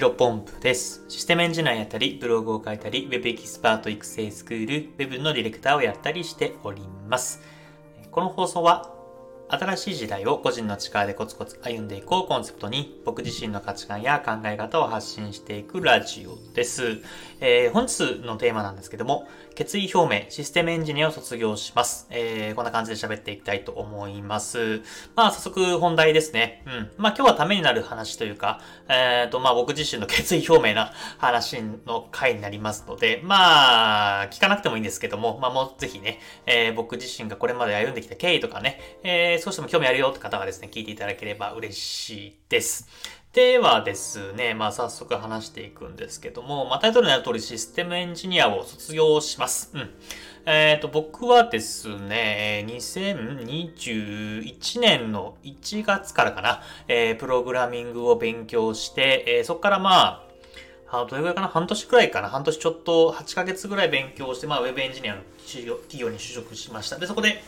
ヒロポンプです。システムエンジニアやったり、ブログを書いたり、Web エキスパート育成スクール、Web のディレクターをやったりしております。この放送は、新しい時代を個人の力でコツコツ歩んでいこうコンセプトに、僕自身の価値観や考え方を発信していくラジオです。えー本日のテーマなんですけども、決意表明、システムエンジニアを卒業します。えーこんな感じで喋っていきたいと思います。まあ、早速本題ですね。うん。まあ、今日はためになる話というか、えっ、と、まあ、僕自身の決意表明な話の回になりますので、まあ、聞かなくてもいいんですけども、まあ、もうぜひね、えー僕自身がこれまで歩んできた経緯とかね、えー少しでも興味あるよって方はですね、聞いていただければ嬉しいです。ではですね、まあ早速話していくんですけども、まあタイトルにある通りシステムエンジニアを卒業します。うん。えっ、と、僕はですね、2021年の1月からかな、えープログラミングを勉強して、えーそこからまあ、あどれぐらいかな半年くらいかな半年ちょっと8ヶ月ぐらい勉強して、まあ、ウェブエンジニアの企業に就職しました。で、そこで、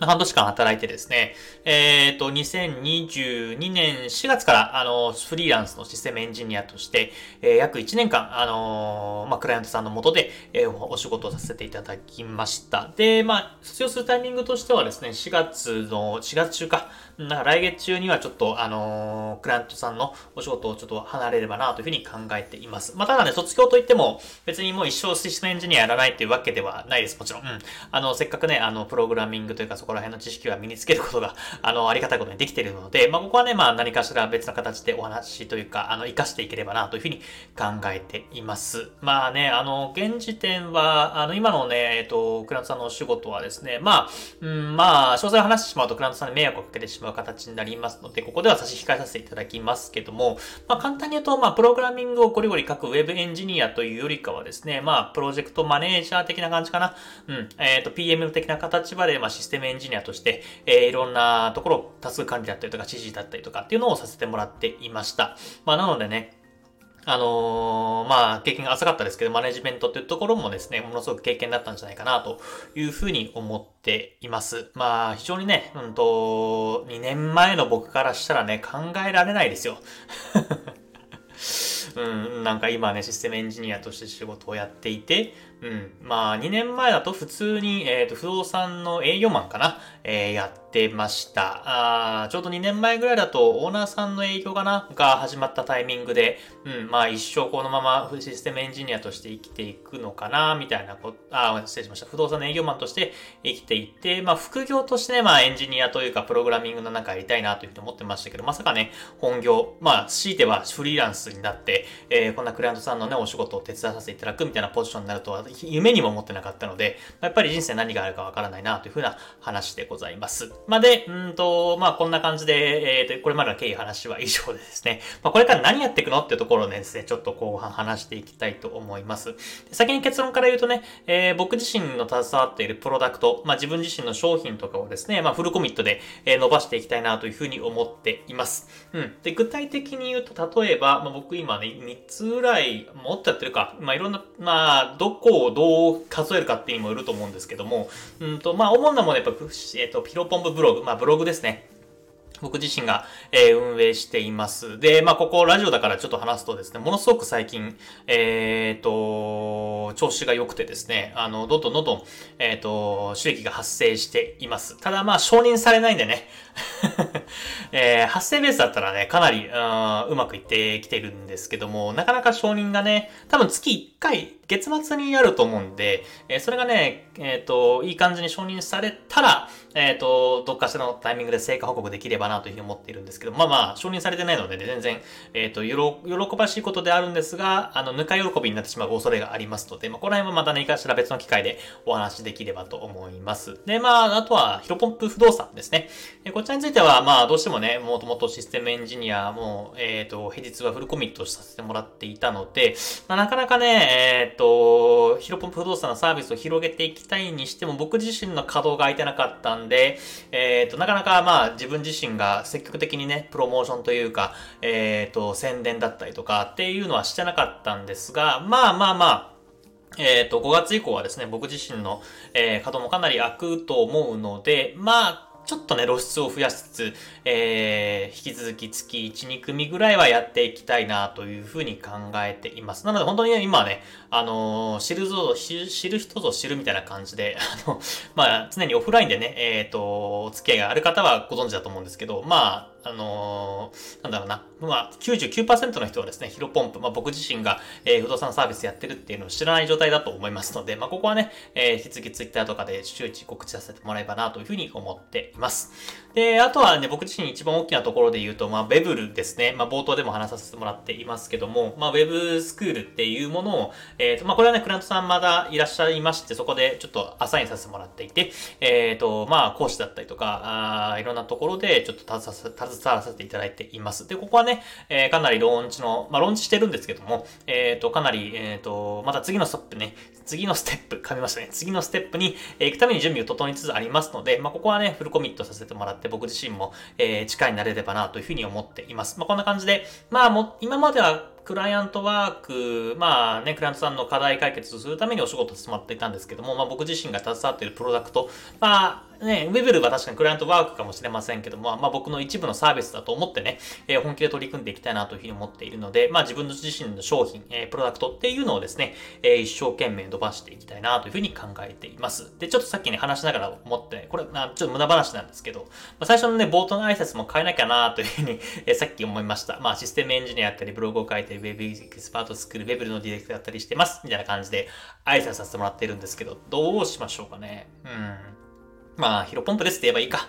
半年間働いてですね、えっ、と、2022年4月から、あの、フリーランスのシステムエンジニアとして、えー約1年間、あのーまあ、クライアントさんのもとで、えーお仕事をさせていただきました。で、まあ、卒業するタイミングとしてはですね、4月の、4月中か、なんか来月中にはちょっと、あのクライアントさんのお仕事をちょっと離れればなというふうに考えています。まあ、ただね、卒業といっても、別にもう一生システムエンジニアやらないというわけではないです、もちろん。うん。あの、せっかくね、あの、プログラミングというかそこら辺の知識は身につけることが、あの、ありがたいことにできているので、まあ、ここはね、まあ、何かしら別の形でお話というか、あの、活かしていければなというふうに考えています。まあね、あの、現時点は、あの、今のね、えっと、クラントさんのお仕事はですね、まあ、うん、まあ、詳細を話してしまうとクラントさんに迷惑をかけてしまう形になりますので、ここでは差し控えさせていただきますけども、まあ、簡単に言うと、まあ、プログラミングをゴリゴリ書くウェブエンジニアというよりかはですね、まあ、プロジェクトマネージャー的な感じかな。うん、えっ、と、PM 的な形場で、まあ、システムエンジジニアとして、えーいろんなところ、多数管理だったりとか、指示だったりとかっていうのをさせてもらっていました。まあ、なのでね、あのーまあ、経験が浅かったですけど、マネジメントっていうところもですね、ものすごく経験だったんじゃないかな、というふうに思っています。まあ、非常にね、うんと、2年前の僕からしたらね、考えられないですよ。うん、なんか今ね、システムエンジニアとして仕事をやっていて、うん、まあ、2年前だと普通に、えっ、と、不動産の営業マンかな、えーやってました。あーちょうど2年前ぐらいだと、オーナーさんの営業かなが始まったタイミングで、うん、まあ、一生このままシステムエンジニアとして生きていくのかな、みたいなこと、あ、失礼しました。不動産の営業マンとして生きていって、まあ、副業としてね、まあ、エンジニアというか、プログラミングの中やりたいなというふうに思ってましたけど、まさかね、本業、まあ、強いてはフリーランスになって、えーこんなクライアントさんのね、お仕事を手伝わさせていただくみたいなポジションになるとは、夢にも思ってなかったので、やっぱり人生何があるかわからないなというふうな話でございます。まあ、で、うんと、まあ、こんな感じで、えーと、これまでの経緯話は以上でですね、まあ、これから何やっていくのっていうところをねですね、ちょっと後半話していきたいと思います。先に結論から言うとね、えー僕自身の携わっているプロダクト、まあ、自分自身の商品とかをですね、まあ、フルコミットで、伸ばしていきたいなというふうに思っています。うん。で、具体的に言うと、例えば、まあ、僕今ね、3つぐらい、もっとやってるか、まあ、いろんな、まあ、どこをどう数えるかっていうにもよると思うんですけども、うんと、まあ、主なものはやっぱ、えっ、と、ピロポンプブログ、まあ、ブログですね。僕自身が、えー運営しています。で、まあ、ここラジオだからちょっと話すとですね、ものすごく最近、えっ、と、調子が良くてですね、あの、どんどんどんどん、えっ、と、収益が発生しています。ただまあ、承認されないんでね、えー発生ベースだったらね、かなり、うんうまくいってきてるんですけども、なかなか承認がね、多分月1回、月末にやると思うんで、えーそれがね、えっ、と、いい感じに承認されたら、えっ、と、どっかしらのタイミングで成果報告できればなというふうに思っているんですけど、まあまあ、承認されてないので、ね、全然、えっ、と、喜ばしいことであるんですが、あの、ぬか喜びになってしまう恐れがありますので、まあ、この辺はまた何かしら別の機会でお話しできればと思います。で、まあ、あとは、ヒロポンプ不動産ですね。えこちらについては、まあ、まあどうしてもね、もともとシステムエンジニアも、えっ、と、平日はフルコミットさせてもらっていたので、まあ、なかなかね、えっ、と、ヒロポンプ不動産のサービスを広げていきたいにしても、僕自身の稼働が空いてなかったんで、えっ、と、なかなかまあ、自分自身が積極的にね、プロモーションというか、えっ、と、宣伝だったりとかっていうのはしてなかったんですが、まあまあまあ、えっ、と、5月以降はですね、僕自身の、えー、稼働もかなり開くと思うので、まあ、ちょっとね、露出を増やしつつ、えー、引き続き月1、2組ぐらいはやっていきたいなというふうに考えています。なので本当にね、今はね、あのー、知るぞ、知る人ぞ知るみたいな感じで、あの、まあ、常にオフラインでね、えっ、ー、と、お付き合いがある方はご存知だと思うんですけど、まあ、あのー、なんだろうな、まあ、99%の人はですね、ヒロポンプ、まあ、僕自身が、えー、不動産サービスやってるっていうのを知らない状態だと思いますので、まあ、ここはね、えー、引き続き Twitter とかで周知告知させてもらえばなというふうに思っています。で、あとはね、僕自身一番大きなところで言うと、まあ、ウェブルですね。まあ、冒頭でも話させてもらっていますけども、まあ、ウェブスクールっていうものを、えっ、ー、と、まあ、これはね、クラントさんまだいらっしゃいまして、そこでちょっとアサインさせてもらっていて、えっ、ー、と、まあ、講師だったりとか、あいろんなところでちょっと携わらせていただいています。で、ここはね、えー、かなりローンチの、まあ、ローンチしてるんですけども、えっ、ー、と、かなり、えっ、ー、と、また次のストップね、次のステップ、噛みましたね。次のステップに、え行くために準備を整いつつありますので、まあ、ここはね、フルコミットさせてもらって、僕自身も、えー、力になれればなというふうに思っています。まあ、こんな感じで、まあ、も、今まではクライアントワーク、まあね、クライアントさんの課題解決するためにお仕事してもらっていたんですけども、まあ僕自身が携わっているプロダクト、まあね、ウェブルは確かにクライアントワークかもしれませんけども、まあ僕の一部のサービスだと思ってね、えー、本気で取り組んでいきたいなというふうに思っているので、まあ自分自身の商品、えー、プロダクトっていうのをですね、えー、一生懸命伸ばしていきたいなというふうに考えています。で、ちょっとさっきね、話しながら思って、これ、あ、ちょっと無駄話なんですけど、まあ、最初のね、冒頭の挨拶も変えなきゃなというふうに、えー、さっき思いました。まあシステムエンジニアやったり、ブログを書いて、ウェブエキスパートスクール、ウェブのディレクターだったりしてます。みたいな感じで挨拶させてもらってるんですけど、どうしましょうかね。うん。まあ、ヒロポンプですって言えばいいか。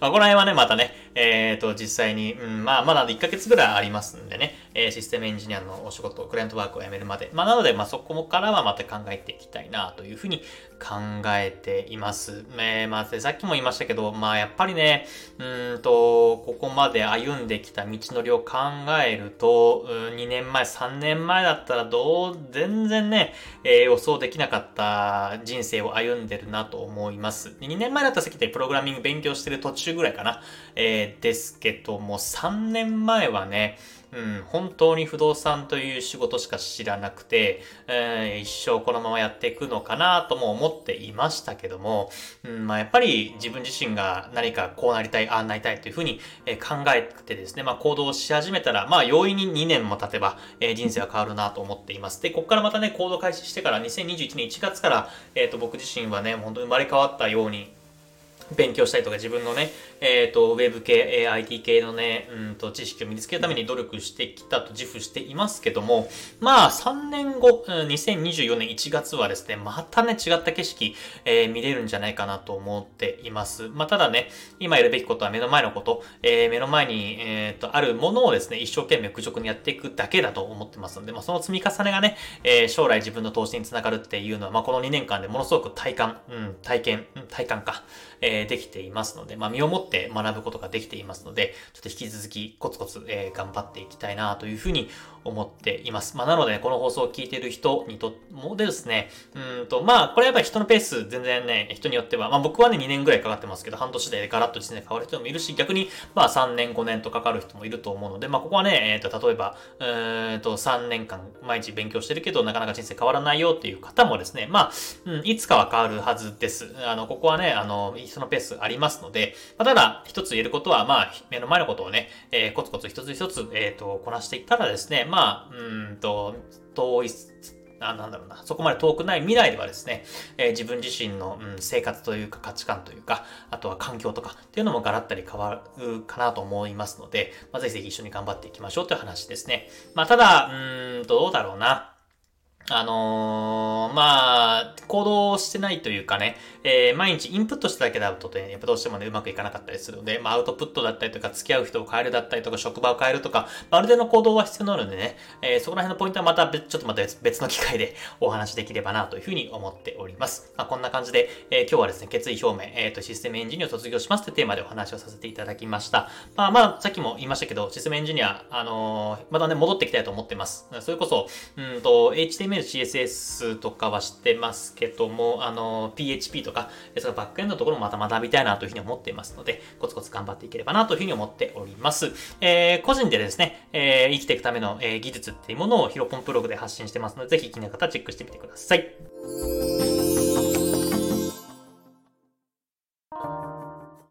まあ、この辺はね、またね、えっ、ー、と、実際に、うん、まあ、まだ1ヶ月ぐらいありますんでね、え、システムエンジニアのお仕事、クライアントワークを辞めるまで。まあ、なので、まあ、そこからはまた考えていきたいな、というふうに考えています。えー、まあ、さっきも言いましたけど、まあ、やっぱりね、うんと、ここまで歩んできた道のりを考えると、2年前、3年前だったら、どう、全然ね、えー、予想できなかった人生を歩んでるなと思います。2年前だったらさっき言ったプログラミング勉強してる途中ぐらいかな。えー、ですけども、3年前はね、うん、本当に不動産という仕事しか知らなくて、えー、一生このままやっていくのかなとも思っていましたけども、うんまあ、やっぱり自分自身が何かこうなりたい、ああなりたいというふうに考えてですね、まあ、行動し始めたら、まあ、容易に2年も経てば、えー、人生は変わるなと思っています。で、ここからまたね、行動開始してから2021年1月から、えっ、ー、と、僕自身はね、本当に生まれ変わったように、勉強したりとか自分のね、えっ、ー、と、ウェブ系、IT 系のね、うんと、知識を身につけるために努力してきたと自負していますけども、まあ、3年後、2024年1月はですね、またね、違った景色、えー、見れるんじゃないかなと思っています。まあ、ただね、今やるべきことは目の前のこと、えー、目の前に、えっ、と、あるものをですね、一生懸命愚直にやっていくだけだと思ってますので、まあ、その積み重ねがね、えー、将来自分の投資につながるっていうのは、まあ、この2年間でものすごく体感、うん、体験、体感か、えー、できていますので、まあ、身をもって学ぶことができていますので、ちょっと引き続きコツコツ、えー、頑張っていきたいなというふうに思っています。まあ、なので、ね、この放送を聞いている人にともですね、うんと、まあ、これやっぱり人のペース全然ね、人によっては、まあ僕はね、2年ぐらいかかってますけど、半年でガラッと1年変わる人もいるし、逆に、まあ3年、5年とかかる人もいると思うので、まあここはね、えっ、ー、と、例えば、えっ、ー、と、3年間毎日勉強してるけど、なかなか人生変わらないよっていう方もですね、まあ、うん、いつかは変わるはずです。あの、ここはね、あの、人のペースありますので、まあ、ただ、だ一つ言えることは、まあ、目の前のことをね、えー、コツコツ一つ一つ、えっ、と、こなしていったらですね、まあ、うんと、遠い、あなんだろうな、そこまで遠くない未来ではですね、えー、自分自身の、うん、生活というか価値観というか、あとは環境とかっていうのもガラッタリ変わるかなと思いますので、まあ、ぜひぜひ一緒に頑張っていきましょうという話ですね。まあ、ただ、うんと、どうだろうな。あのー、まあ、行動してないというかね、えー、毎日インプットしただけだとね、やっぱどうしてもね、うまくいかなかったりするので、まあ、アウトプットだったりとか、付き合う人を変えるだったりとか、職場を変えるとか、ま、る程度の行動は必要なのでね、えー、そこら辺のポイントはまた別、ちょっとまた別の機会でお話できればなというふうに思っております。まあ、こんな感じで、え、今日はですね、決意表明、えっ、と、システムエンジニアを卒業しますというテーマでお話をさせていただきました。まあ、まあ、さっきも言いましたけど、システムエンジニア、あのー、またね、戻ってきたいと思ってます。それこそ、うんと、HTML、CSS とかは知ってますけども、あの、PHP とか、そのバックエンドのところもまた学びたいなというふうに思っていますので、コツコツ頑張っていければなというふうに思っております。えー、個人でですね、えー、生きていくための、えー、技術っていうものをヒロポンプログで発信してますので、ぜひ気になる方はチェックしてみてください。